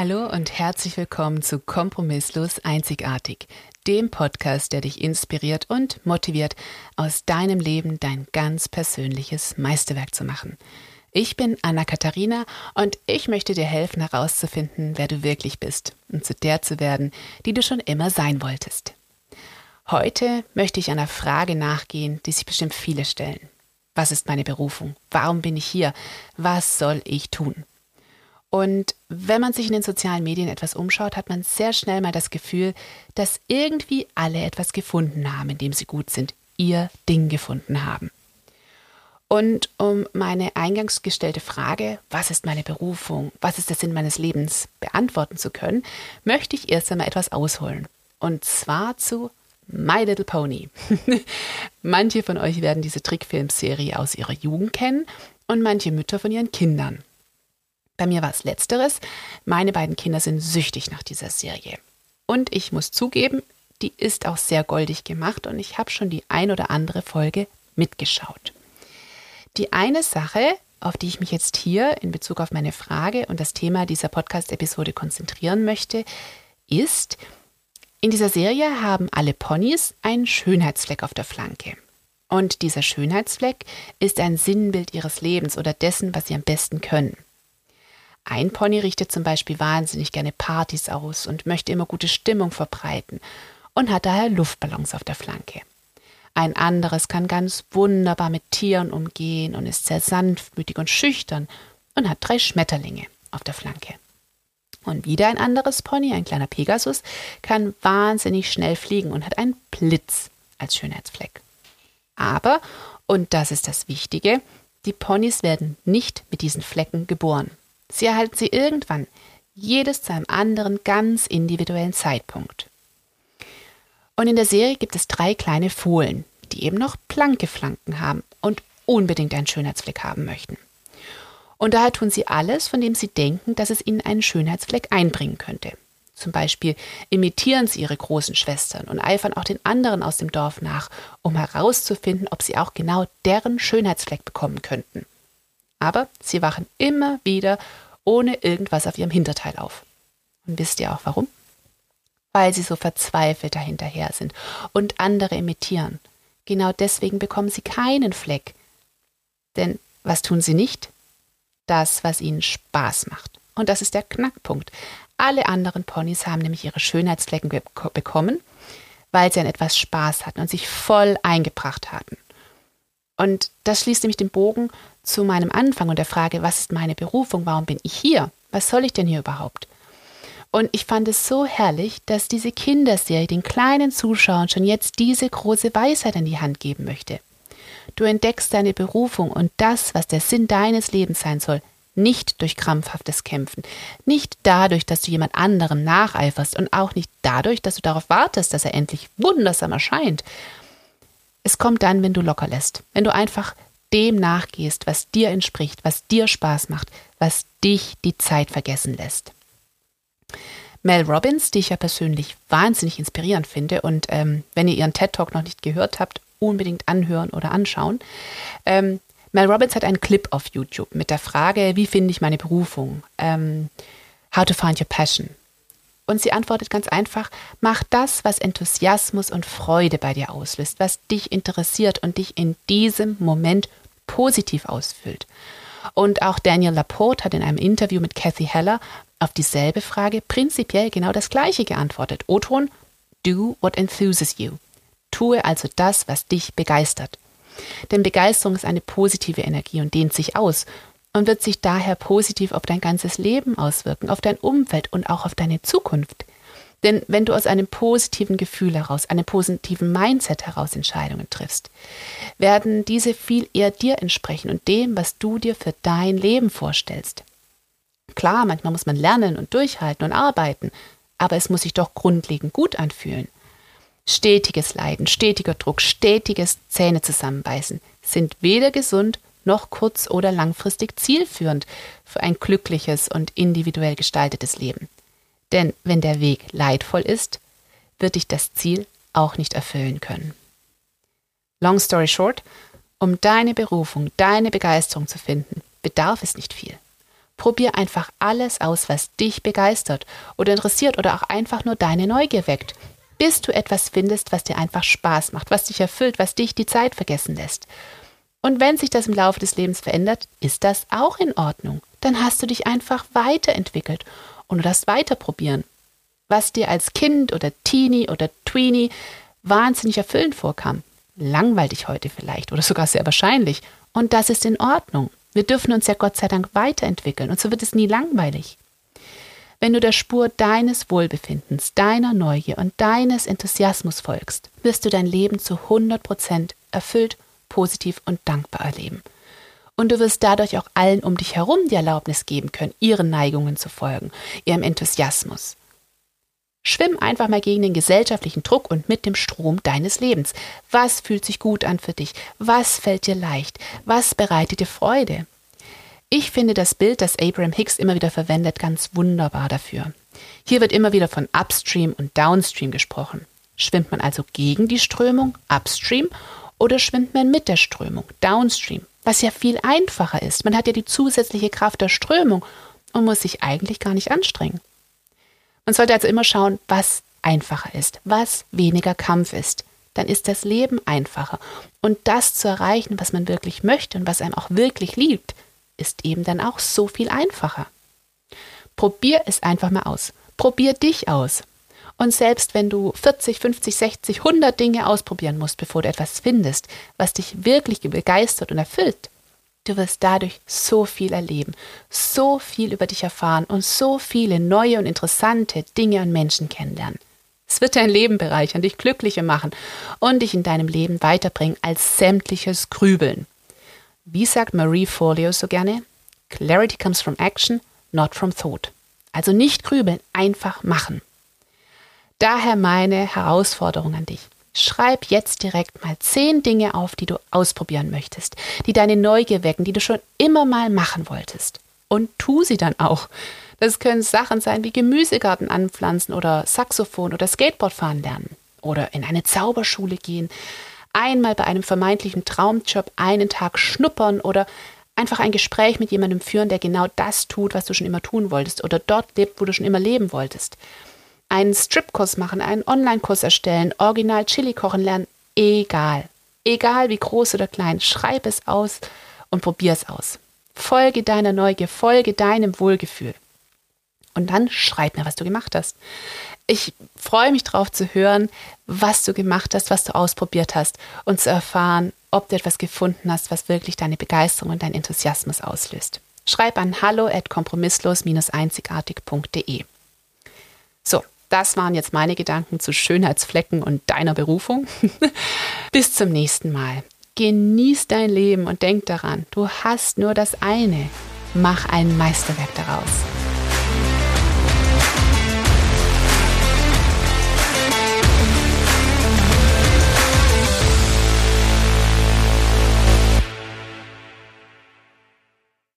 Hallo und herzlich willkommen zu Kompromisslos Einzigartig, dem Podcast, der dich inspiriert und motiviert, aus deinem Leben dein ganz persönliches Meisterwerk zu machen. Ich bin Anna-Katharina und ich möchte dir helfen herauszufinden, wer du wirklich bist und zu der zu werden, die du schon immer sein wolltest. Heute möchte ich einer Frage nachgehen, die sich bestimmt viele stellen. Was ist meine Berufung? Warum bin ich hier? Was soll ich tun? Und wenn man sich in den sozialen Medien etwas umschaut, hat man sehr schnell mal das Gefühl, dass irgendwie alle etwas gefunden haben, in dem sie gut sind, ihr Ding gefunden haben. Und um meine eingangs gestellte Frage, was ist meine Berufung, was ist der Sinn meines Lebens, beantworten zu können, möchte ich erst einmal etwas ausholen. Und zwar zu My Little Pony. manche von euch werden diese Trickfilmserie aus ihrer Jugend kennen und manche Mütter von ihren Kindern. Bei mir war es letzteres. Meine beiden Kinder sind süchtig nach dieser Serie. Und ich muss zugeben, die ist auch sehr goldig gemacht und ich habe schon die ein oder andere Folge mitgeschaut. Die eine Sache, auf die ich mich jetzt hier in Bezug auf meine Frage und das Thema dieser Podcast-Episode konzentrieren möchte, ist, in dieser Serie haben alle Ponys einen Schönheitsfleck auf der Flanke. Und dieser Schönheitsfleck ist ein Sinnbild ihres Lebens oder dessen, was sie am besten können. Ein Pony richtet zum Beispiel wahnsinnig gerne Partys aus und möchte immer gute Stimmung verbreiten und hat daher Luftballons auf der Flanke. Ein anderes kann ganz wunderbar mit Tieren umgehen und ist sehr sanftmütig und schüchtern und hat drei Schmetterlinge auf der Flanke. Und wieder ein anderes Pony, ein kleiner Pegasus, kann wahnsinnig schnell fliegen und hat einen Blitz als Schönheitsfleck. Aber, und das ist das Wichtige, die Ponys werden nicht mit diesen Flecken geboren. Sie erhalten sie irgendwann, jedes zu einem anderen ganz individuellen Zeitpunkt. Und in der Serie gibt es drei kleine Fohlen, die eben noch planke Flanken haben und unbedingt einen Schönheitsfleck haben möchten. Und daher tun sie alles, von dem sie denken, dass es ihnen einen Schönheitsfleck einbringen könnte. Zum Beispiel imitieren sie ihre großen Schwestern und eifern auch den anderen aus dem Dorf nach, um herauszufinden, ob sie auch genau deren Schönheitsfleck bekommen könnten aber sie wachen immer wieder ohne irgendwas auf ihrem Hinterteil auf. Und wisst ihr auch warum? Weil sie so verzweifelt dahinterher sind und andere imitieren. Genau deswegen bekommen sie keinen Fleck. Denn was tun sie nicht? Das, was ihnen Spaß macht. Und das ist der Knackpunkt. Alle anderen Ponys haben nämlich ihre Schönheitsflecken be bekommen, weil sie an etwas Spaß hatten und sich voll eingebracht hatten. Und das schließt nämlich den Bogen zu meinem Anfang und der Frage, was ist meine Berufung, warum bin ich hier, was soll ich denn hier überhaupt? Und ich fand es so herrlich, dass diese Kinderserie den kleinen Zuschauern schon jetzt diese große Weisheit in die Hand geben möchte. Du entdeckst deine Berufung und das, was der Sinn deines Lebens sein soll, nicht durch krampfhaftes Kämpfen, nicht dadurch, dass du jemand anderem nacheiferst und auch nicht dadurch, dass du darauf wartest, dass er endlich wundersam erscheint. Es kommt dann, wenn du locker lässt, wenn du einfach dem nachgehst, was dir entspricht, was dir Spaß macht, was dich die Zeit vergessen lässt. Mel Robbins, die ich ja persönlich wahnsinnig inspirierend finde und ähm, wenn ihr ihren TED Talk noch nicht gehört habt, unbedingt anhören oder anschauen. Ähm, Mel Robbins hat einen Clip auf YouTube mit der Frage, wie finde ich meine Berufung? Ähm, how to find your passion. Und sie antwortet ganz einfach, mach das, was Enthusiasmus und Freude bei dir auslöst, was dich interessiert und dich in diesem Moment positiv ausfüllt. Und auch Daniel Laporte hat in einem Interview mit Kathy Heller auf dieselbe Frage prinzipiell genau das gleiche geantwortet. O-Ton, do what enthuses you. Tue also das, was dich begeistert. Denn Begeisterung ist eine positive Energie und dehnt sich aus und wird sich daher positiv auf dein ganzes Leben auswirken, auf dein Umfeld und auch auf deine Zukunft. Denn wenn du aus einem positiven Gefühl heraus, einem positiven Mindset heraus Entscheidungen triffst, werden diese viel eher dir entsprechen und dem, was du dir für dein Leben vorstellst. Klar, manchmal muss man lernen und durchhalten und arbeiten, aber es muss sich doch grundlegend gut anfühlen. Stetiges Leiden, stetiger Druck, stetiges Zähne zusammenbeißen sind weder gesund noch kurz- oder langfristig zielführend für ein glückliches und individuell gestaltetes Leben. Denn wenn der Weg leidvoll ist, wird dich das Ziel auch nicht erfüllen können. Long story short, um deine Berufung, deine Begeisterung zu finden, bedarf es nicht viel. Probier einfach alles aus, was dich begeistert oder interessiert oder auch einfach nur deine Neugier weckt, bis du etwas findest, was dir einfach Spaß macht, was dich erfüllt, was dich die Zeit vergessen lässt. Und wenn sich das im Laufe des Lebens verändert, ist das auch in Ordnung. Dann hast du dich einfach weiterentwickelt und du darfst weiter probieren. Was dir als Kind oder Teenie oder Tweenie wahnsinnig erfüllend vorkam, langweilt dich heute vielleicht oder sogar sehr wahrscheinlich. Und das ist in Ordnung. Wir dürfen uns ja Gott sei Dank weiterentwickeln und so wird es nie langweilig. Wenn du der Spur deines Wohlbefindens, deiner Neugier und deines Enthusiasmus folgst, wirst du dein Leben zu 100 Prozent erfüllt positiv und dankbar erleben. Und du wirst dadurch auch allen um dich herum die Erlaubnis geben können, ihren Neigungen zu folgen, ihrem Enthusiasmus. Schwimm einfach mal gegen den gesellschaftlichen Druck und mit dem Strom deines Lebens. Was fühlt sich gut an für dich? Was fällt dir leicht? Was bereitet dir Freude? Ich finde das Bild, das Abraham Hicks immer wieder verwendet, ganz wunderbar dafür. Hier wird immer wieder von Upstream und Downstream gesprochen. Schwimmt man also gegen die Strömung, Upstream, oder schwimmt man mit der Strömung, Downstream, was ja viel einfacher ist. Man hat ja die zusätzliche Kraft der Strömung und muss sich eigentlich gar nicht anstrengen. Man sollte also immer schauen, was einfacher ist, was weniger Kampf ist. Dann ist das Leben einfacher. Und das zu erreichen, was man wirklich möchte und was einem auch wirklich liebt, ist eben dann auch so viel einfacher. Probier es einfach mal aus. Probier dich aus. Und selbst wenn du 40, 50, 60, 100 Dinge ausprobieren musst, bevor du etwas findest, was dich wirklich begeistert und erfüllt, du wirst dadurch so viel erleben, so viel über dich erfahren und so viele neue und interessante Dinge und Menschen kennenlernen. Es wird dein Leben bereichern, dich glücklicher machen und dich in deinem Leben weiterbringen als sämtliches Grübeln. Wie sagt Marie Forleo so gerne? Clarity comes from action, not from thought. Also nicht grübeln, einfach machen. Daher meine Herausforderung an dich. Schreib jetzt direkt mal zehn Dinge auf, die du ausprobieren möchtest, die deine Neugier wecken, die du schon immer mal machen wolltest. Und tu sie dann auch. Das können Sachen sein wie Gemüsegarten anpflanzen oder Saxophon oder Skateboard fahren lernen oder in eine Zauberschule gehen, einmal bei einem vermeintlichen Traumjob einen Tag schnuppern oder einfach ein Gespräch mit jemandem führen, der genau das tut, was du schon immer tun wolltest oder dort lebt, wo du schon immer leben wolltest einen Stripkurs machen, einen Online-Kurs erstellen, original Chili kochen lernen, egal. Egal wie groß oder klein, schreib es aus und probier es aus. Folge deiner Neugier, folge deinem Wohlgefühl. Und dann schreib mir, was du gemacht hast. Ich freue mich darauf zu hören, was du gemacht hast, was du ausprobiert hast und zu erfahren, ob du etwas gefunden hast, was wirklich deine Begeisterung und dein Enthusiasmus auslöst. Schreib an hallo at kompromisslos-einzigartig.de. Das waren jetzt meine Gedanken zu Schönheitsflecken und deiner Berufung. Bis zum nächsten Mal. Genieß dein Leben und denk daran, du hast nur das eine. Mach ein Meisterwerk daraus.